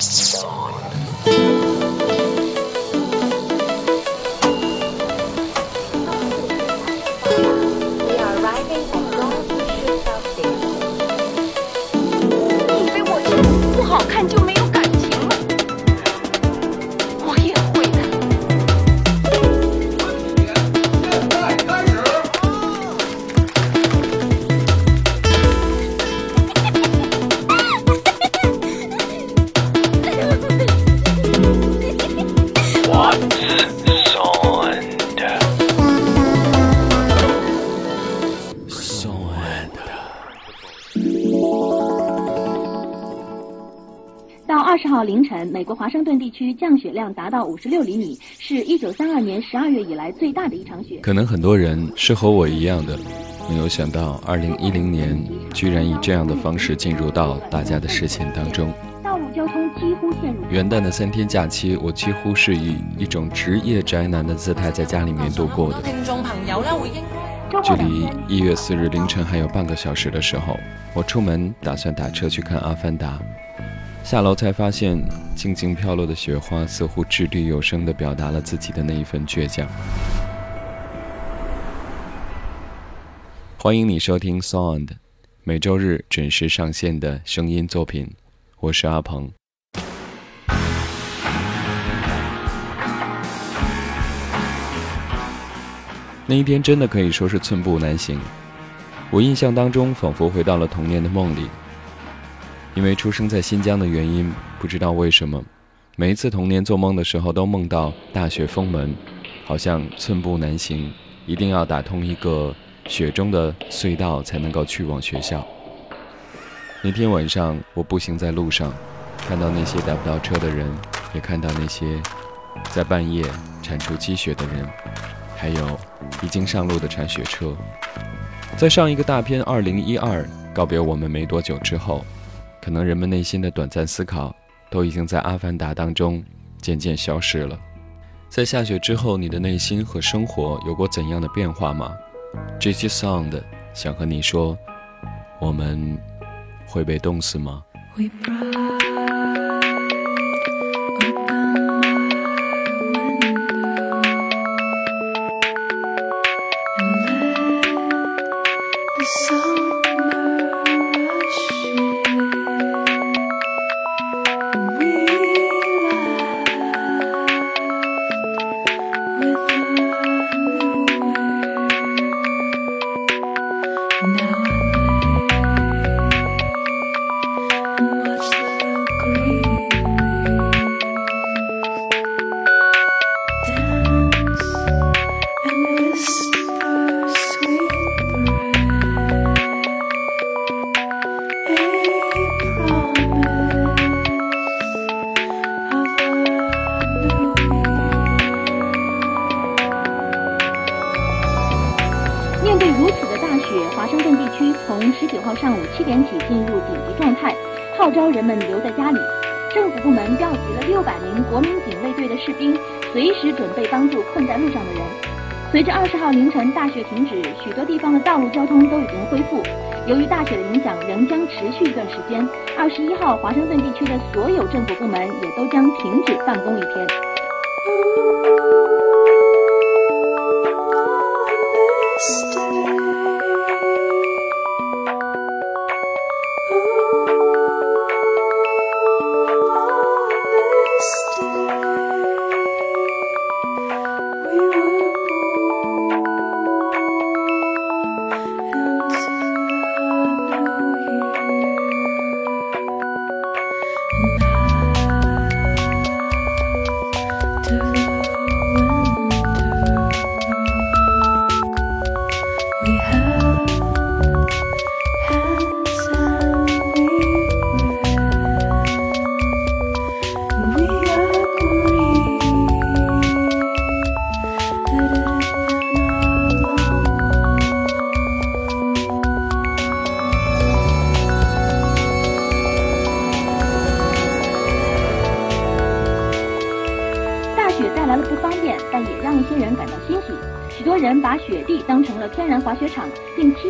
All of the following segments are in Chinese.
凌晨，美国华盛顿地区降雪量达到五十六厘米，是一九三二年十二月以来最大的一场雪。可能很多人是和我一样的，没有想到二零一零年居然以这样的方式进入到大家的视线当中。道路交通几乎陷入。元旦的三天假期，我几乎是以一种职业宅男的姿态在家里面度过的。听众朋友呢，会应距离一月四日凌晨还有半个小时的时候，我出门打算打车去看《阿凡达》。下楼才发现，静静飘落的雪花似乎掷地有声地表达了自己的那一份倔强。欢迎你收听 Sound，每周日准时上线的声音作品，我是阿鹏。那一天真的可以说是寸步难行，我印象当中仿佛回到了童年的梦里。因为出生在新疆的原因，不知道为什么，每一次童年做梦的时候都梦到大雪封门，好像寸步难行，一定要打通一个雪中的隧道才能够去往学校。那天晚上，我步行在路上，看到那些打不到车的人，也看到那些在半夜铲除积雪的人，还有已经上路的铲雪车。在上一个大片《二零一二》告别我们没多久之后。可能人们内心的短暂思考，都已经在《阿凡达》当中渐渐消失了。在下雪之后，你的内心和生活有过怎样的变化吗？这些 Sound 想和你说，我们会被冻死吗？区从十九号上午七点起进入紧急状态，号召人们留在家里，政府部门调集了六百名国民警卫队的士兵，随时准备帮助困在路上的人。随着二十号凌晨大雪停止，许多地方的道路交通都已经恢复。由于大雪的影响仍将持续一段时间，二十一号华盛顿地区的所有政府部门也都将停止办公一天。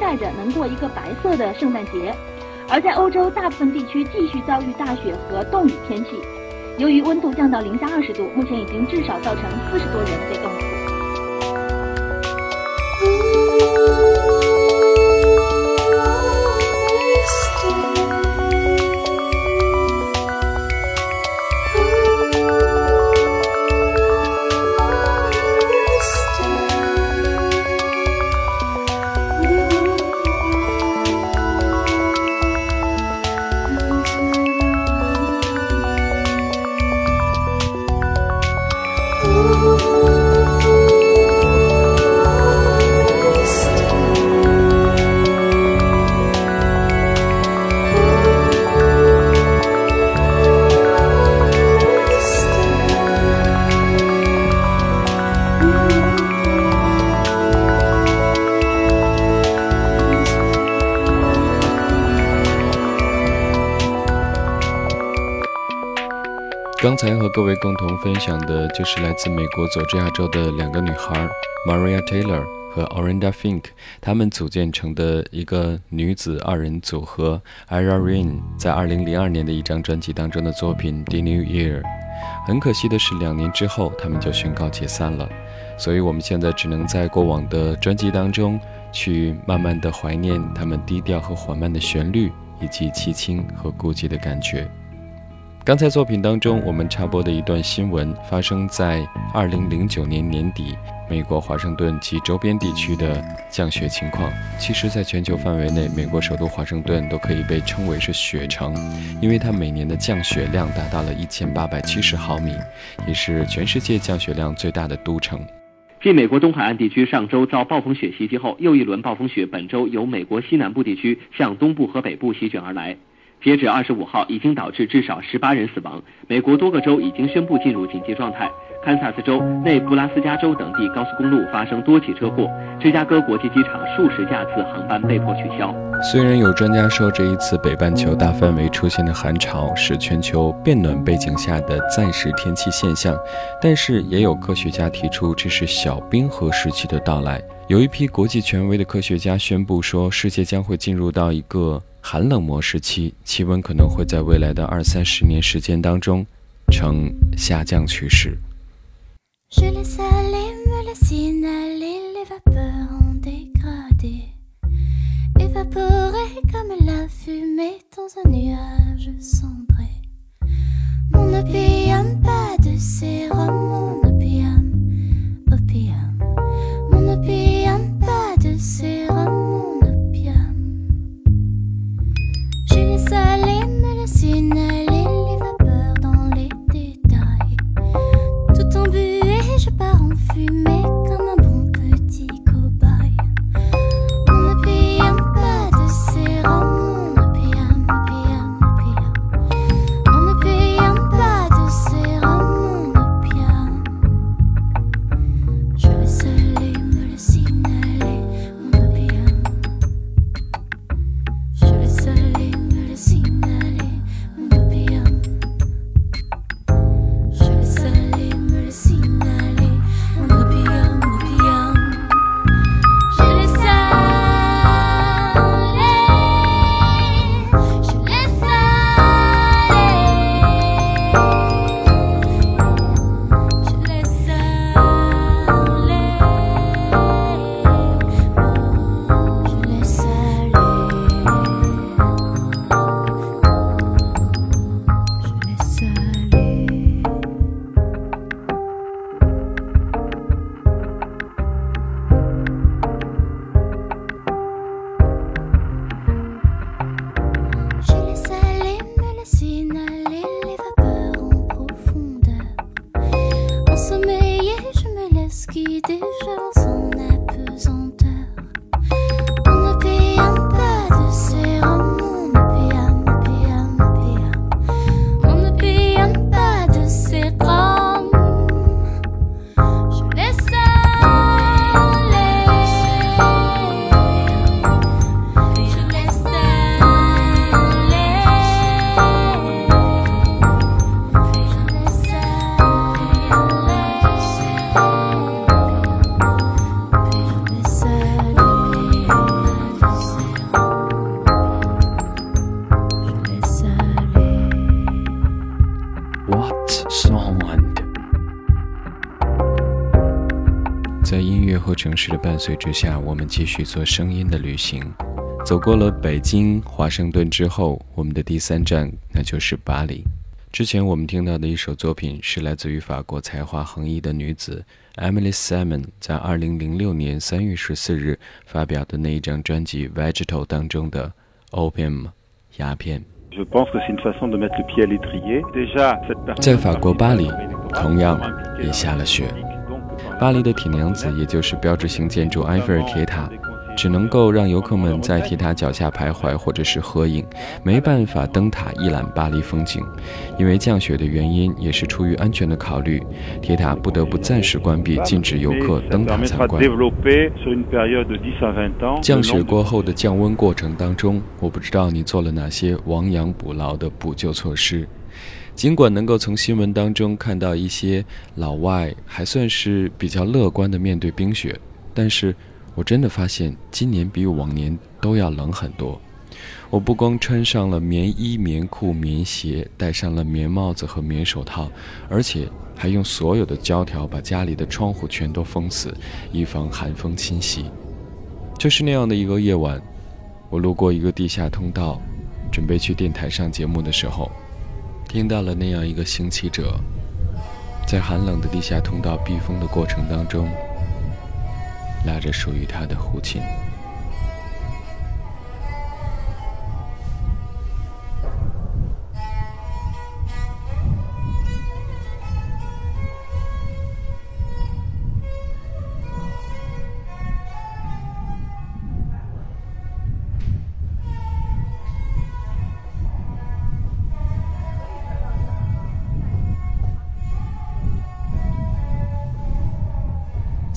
带着能过一个白色的圣诞节。而在欧洲大部分地区继续遭遇大雪和冻雨天气。由于温度降到零下二十度，目前已经至少造成四十多人被冻死。刚才和各位共同分享的就是来自美国佐治亚州的两个女孩，Maria Taylor 和 Orinda Fink，她们组建成的一个女子二人组合 Ira Rain，在2002年的一张专辑当中的作品《The New Year》。很可惜的是，两年之后他们就宣告解散了，所以我们现在只能在过往的专辑当中去慢慢的怀念他们低调和缓慢的旋律，以及凄清和孤寂的感觉。刚才作品当中，我们插播的一段新闻，发生在二零零九年年底，美国华盛顿及周边地区的降雪情况。其实，在全球范围内，美国首都华盛顿都可以被称为是雪城，因为它每年的降雪量达到了一千八百七十毫米，也是全世界降雪量最大的都城。继美国东海岸地区上周遭暴风雪袭击后，又一轮暴风雪本周由美国西南部地区向东部和北部席卷而来。截止二十五号，已经导致至少十八人死亡。美国多个州已经宣布进入紧急状态。堪萨斯州、内布拉斯加州等地高速公路发生多起车祸。芝加哥国际机场数十架次航班被迫取消。虽然有专家说这一次北半球大范围出现的寒潮是全球变暖背景下的暂时天气现象，但是也有科学家提出这是小冰河时期的到来。有一批国际权威的科学家宣布说，世界将会进入到一个。寒冷模式期，气温可能会在未来的二三十年时间当中呈下降趋势。Je laisse aller, me laisse inhaler les vapeurs en dégradé, évaporées comme la fumée dans un nuage. 随之下，我们继续做声音的旅行。走过了北京、华盛顿之后，我们的第三站那就是巴黎。之前我们听到的一首作品是来自于法国才华横溢的女子 Emily Simon 在2006年3月14日发表的那一张专辑《Vegetal》当中的《Opium》鸦片。在法国巴黎，同样也下了雪。巴黎的铁娘子，也就是标志性建筑埃菲尔铁塔。只能够让游客们在铁塔脚下徘徊或者是合影，没办法登塔一览巴黎风景。因为降雪的原因，也是出于安全的考虑，铁塔不得不暂时关闭，禁止游客登塔参观。降雪过后的降温过程当中，我不知道你做了哪些亡羊补牢的补救措施。尽管能够从新闻当中看到一些老外还算是比较乐观的面对冰雪，但是。我真的发现今年比往年都要冷很多。我不光穿上了棉衣、棉裤、棉鞋，戴上了棉帽子和棉手套，而且还用所有的胶条把家里的窗户全都封死，以防寒风侵袭。就是那样的一个夜晚，我路过一个地下通道，准备去电台上节目的时候，听到了那样一个行乞者，在寒冷的地下通道避风的过程当中。拉着属于他的胡琴。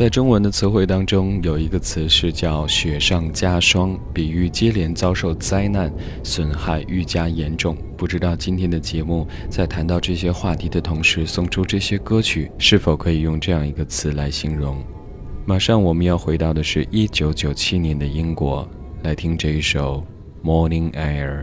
在中文的词汇当中，有一个词是叫“雪上加霜”，比喻接连遭受灾难，损害愈加严重。不知道今天的节目在谈到这些话题的同时，送出这些歌曲是否可以用这样一个词来形容？马上我们要回到的是一九九七年的英国，来听这一首《Morning Air》。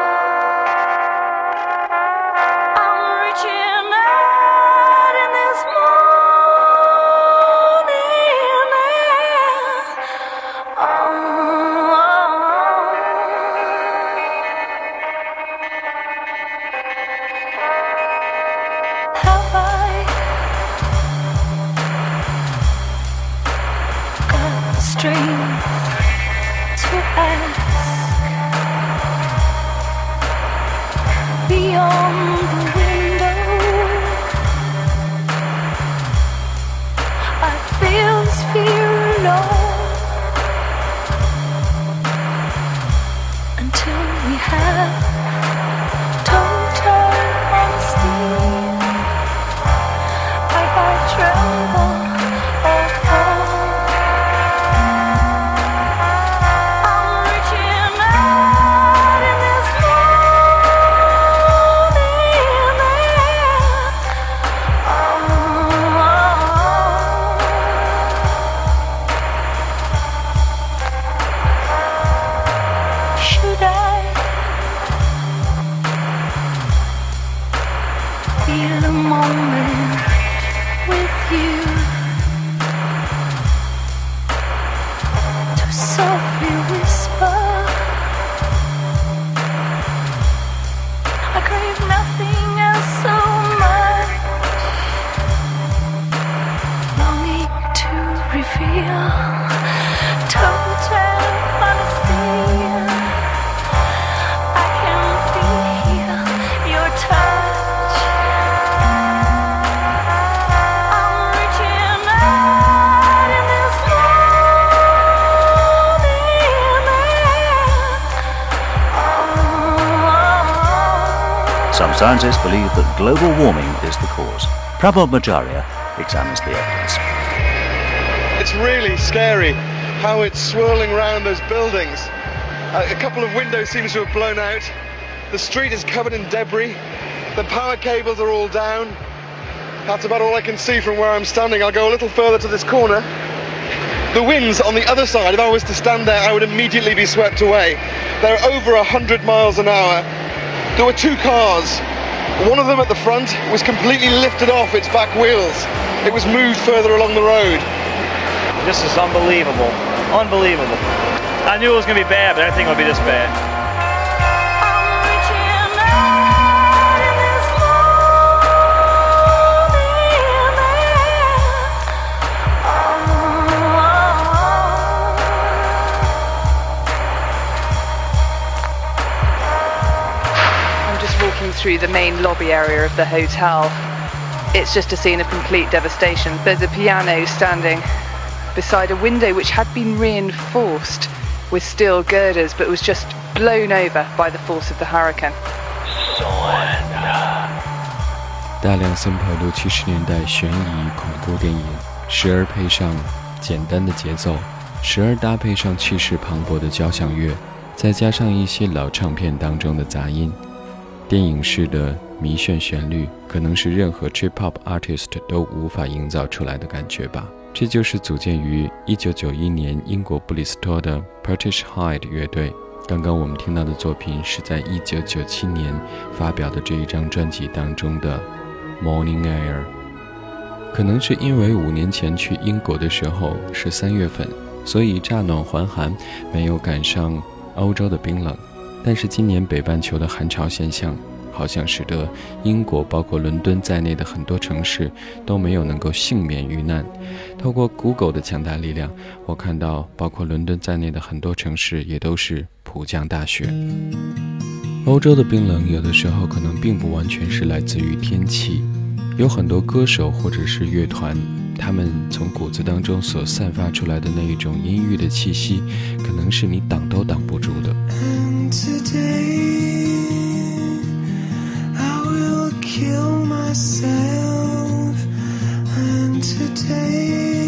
fear alone. Scientists believe that global warming is the cause. Prabal Majaria examines the evidence. It's really scary how it's swirling around those buildings. A couple of windows seems to have blown out. The street is covered in debris. The power cables are all down. That's about all I can see from where I'm standing. I'll go a little further to this corner. The winds on the other side, if I was to stand there, I would immediately be swept away. They're over 100 miles an hour. There were two cars. One of them at the front was completely lifted off its back wheels. It was moved further along the road. This is unbelievable. Unbelievable. I knew it was going to be bad, but I didn't think it would be this bad. through the main lobby area of the hotel. It's just a scene of complete devastation. There's a piano standing beside a window which had been reinforced with steel girders but was just blown over by the force of the hurricane. 大量森派六七十年代悬疑恐怖电影，时而配上简单的节奏，时而搭配上气势磅礴的交响乐，再加上一些老唱片当中的杂音， 电影式的迷眩旋律，可能是任何 trip hop artist 都无法营造出来的感觉吧。这就是组建于1991年英国布里斯托的 British Hyde 乐队。刚刚我们听到的作品是在1997年发表的这一张专辑当中的。Morning Air，可能是因为五年前去英国的时候是三月份，所以乍暖还寒，没有赶上欧洲的冰冷。但是今年北半球的寒潮现象，好像使得英国包括伦敦在内的很多城市都没有能够幸免于难。透过 Google 的强大力量，我看到包括伦敦在内的很多城市也都是普降大雪。欧洲的冰冷有的时候可能并不完全是来自于天气，有很多歌手或者是乐团，他们从骨子当中所散发出来的那一种阴郁的气息，可能是你挡都挡不住的。Kill myself and today.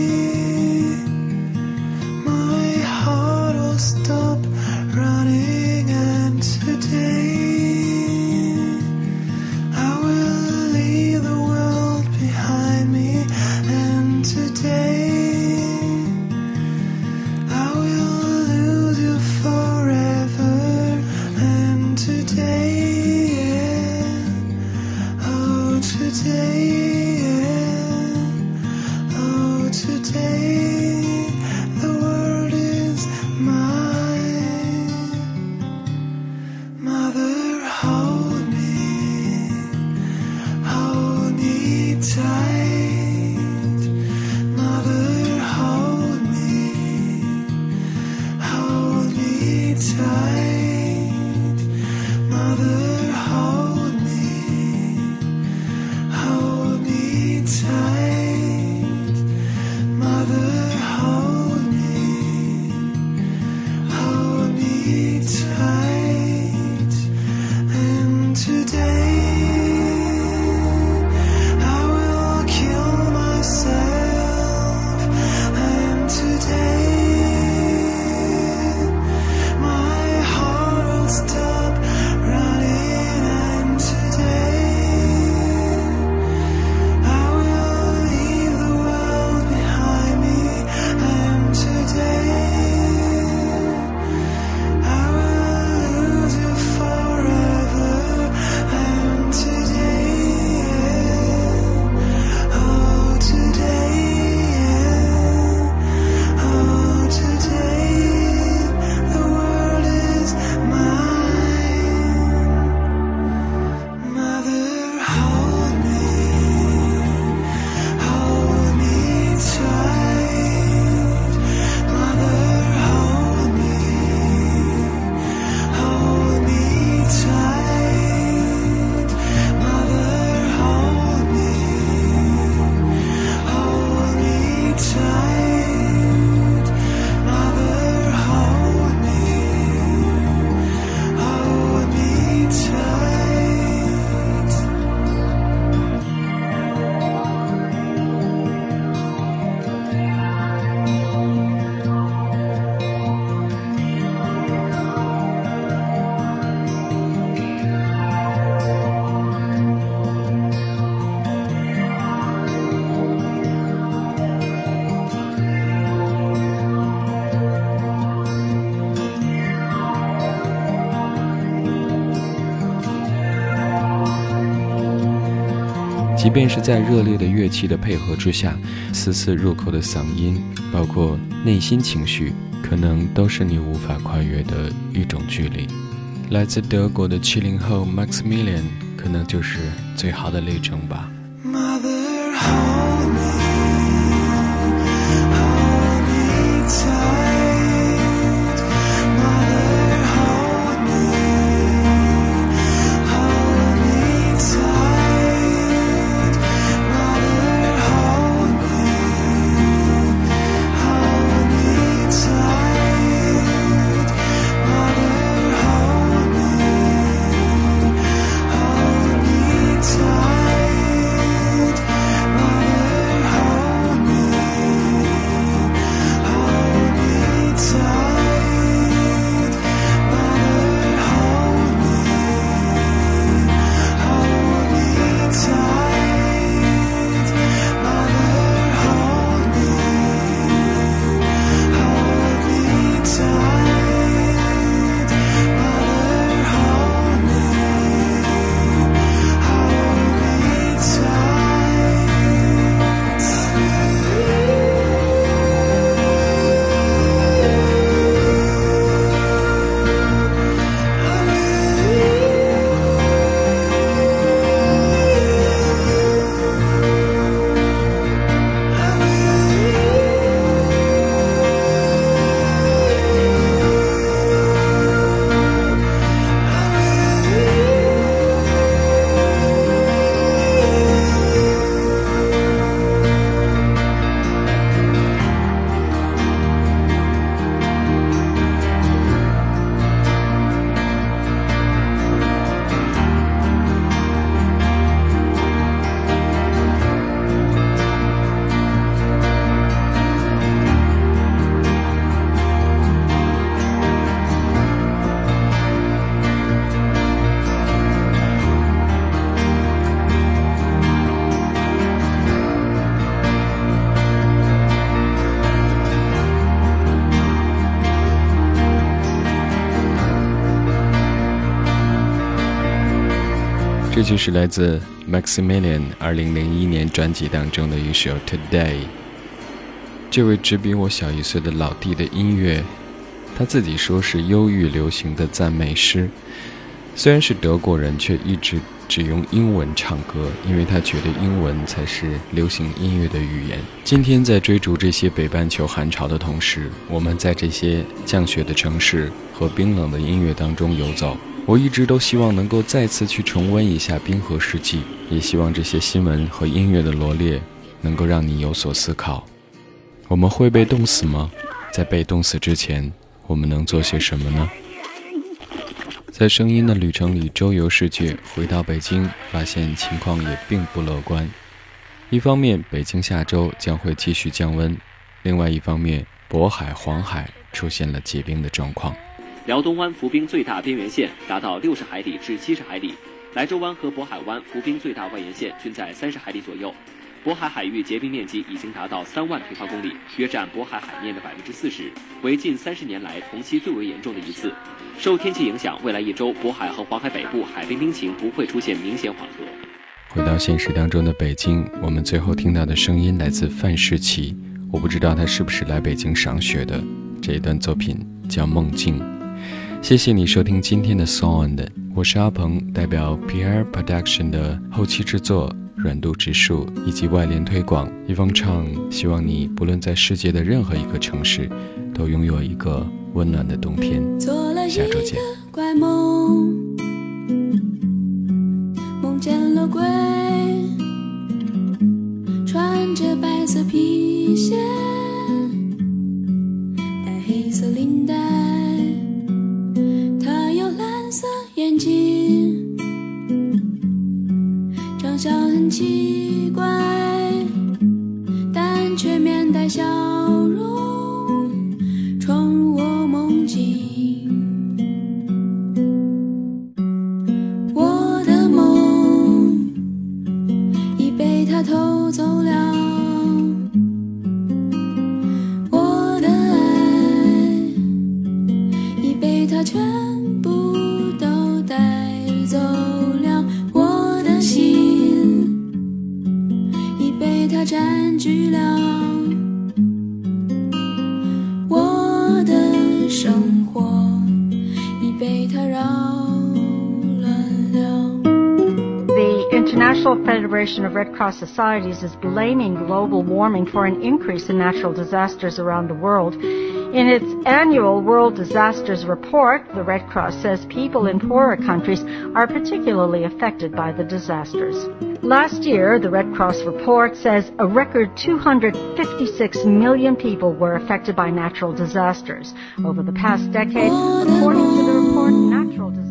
即便是在热烈的乐器的配合之下，丝丝入扣的嗓音，包括内心情绪，可能都是你无法跨越的一种距离。来自德国的七零后 Maximilian，可能就是最好的例证吧。这就是来自 Maximilian 二零零一年专辑当中的一首《Today》。这位只比我小一岁的老弟的音乐，他自己说是忧郁流行的赞美诗。虽然是德国人，却一直只用英文唱歌，因为他觉得英文才是流行音乐的语言。今天在追逐这些北半球寒潮的同时，我们在这些降雪的城市和冰冷的音乐当中游走。我一直都希望能够再次去重温一下冰河世纪，也希望这些新闻和音乐的罗列能够让你有所思考。我们会被冻死吗？在被冻死之前，我们能做些什么呢？在声音的旅程里周游世界，回到北京，发现情况也并不乐观。一方面，北京下周将会继续降温；另外一方面，渤海、黄海出现了结冰的状况。辽东湾浮冰最大边缘线达到六十海里至七十海里，莱州湾和渤海湾浮冰最大外沿线均在三十海里左右。渤海海域结冰面积已经达到三万平方公里，约占渤海海面的百分之四十，为近三十年来同期最为严重的一次。受天气影响，未来一周渤海和黄海北部海冰冰情不会出现明显缓和。回到现实当中的北京，我们最后听到的声音来自范世琦，我不知道他是不是来北京赏雪的。这一段作品叫《梦境》。谢谢你收听今天的 Sound，我是阿鹏，代表 Pierre Production 的后期制作、软度指数以及外联推广。一方唱，希望你不论在世界的任何一个城市，都拥有一个温暖的冬天。下周见。据了我的生活，已被它扰乱了。 The International Federation of Red Cross Societies is blaming global warming for an increase in natural disasters around the world. In its annual World Disasters Report, the Red Cross says people in poorer countries are particularly affected by the disasters. Last year, the Red Cross report says a record 256 million people were affected by natural disasters. Over the past decade, according to the report, natural disasters.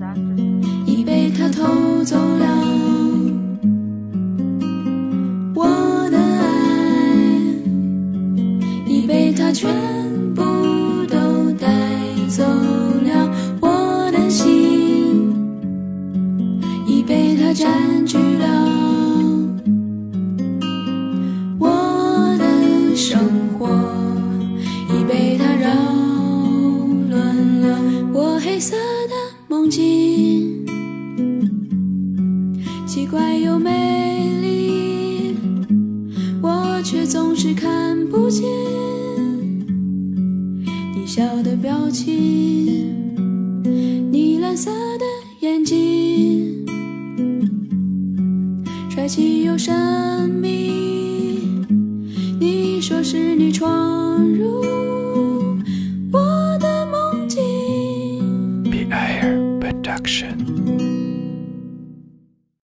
已被他偷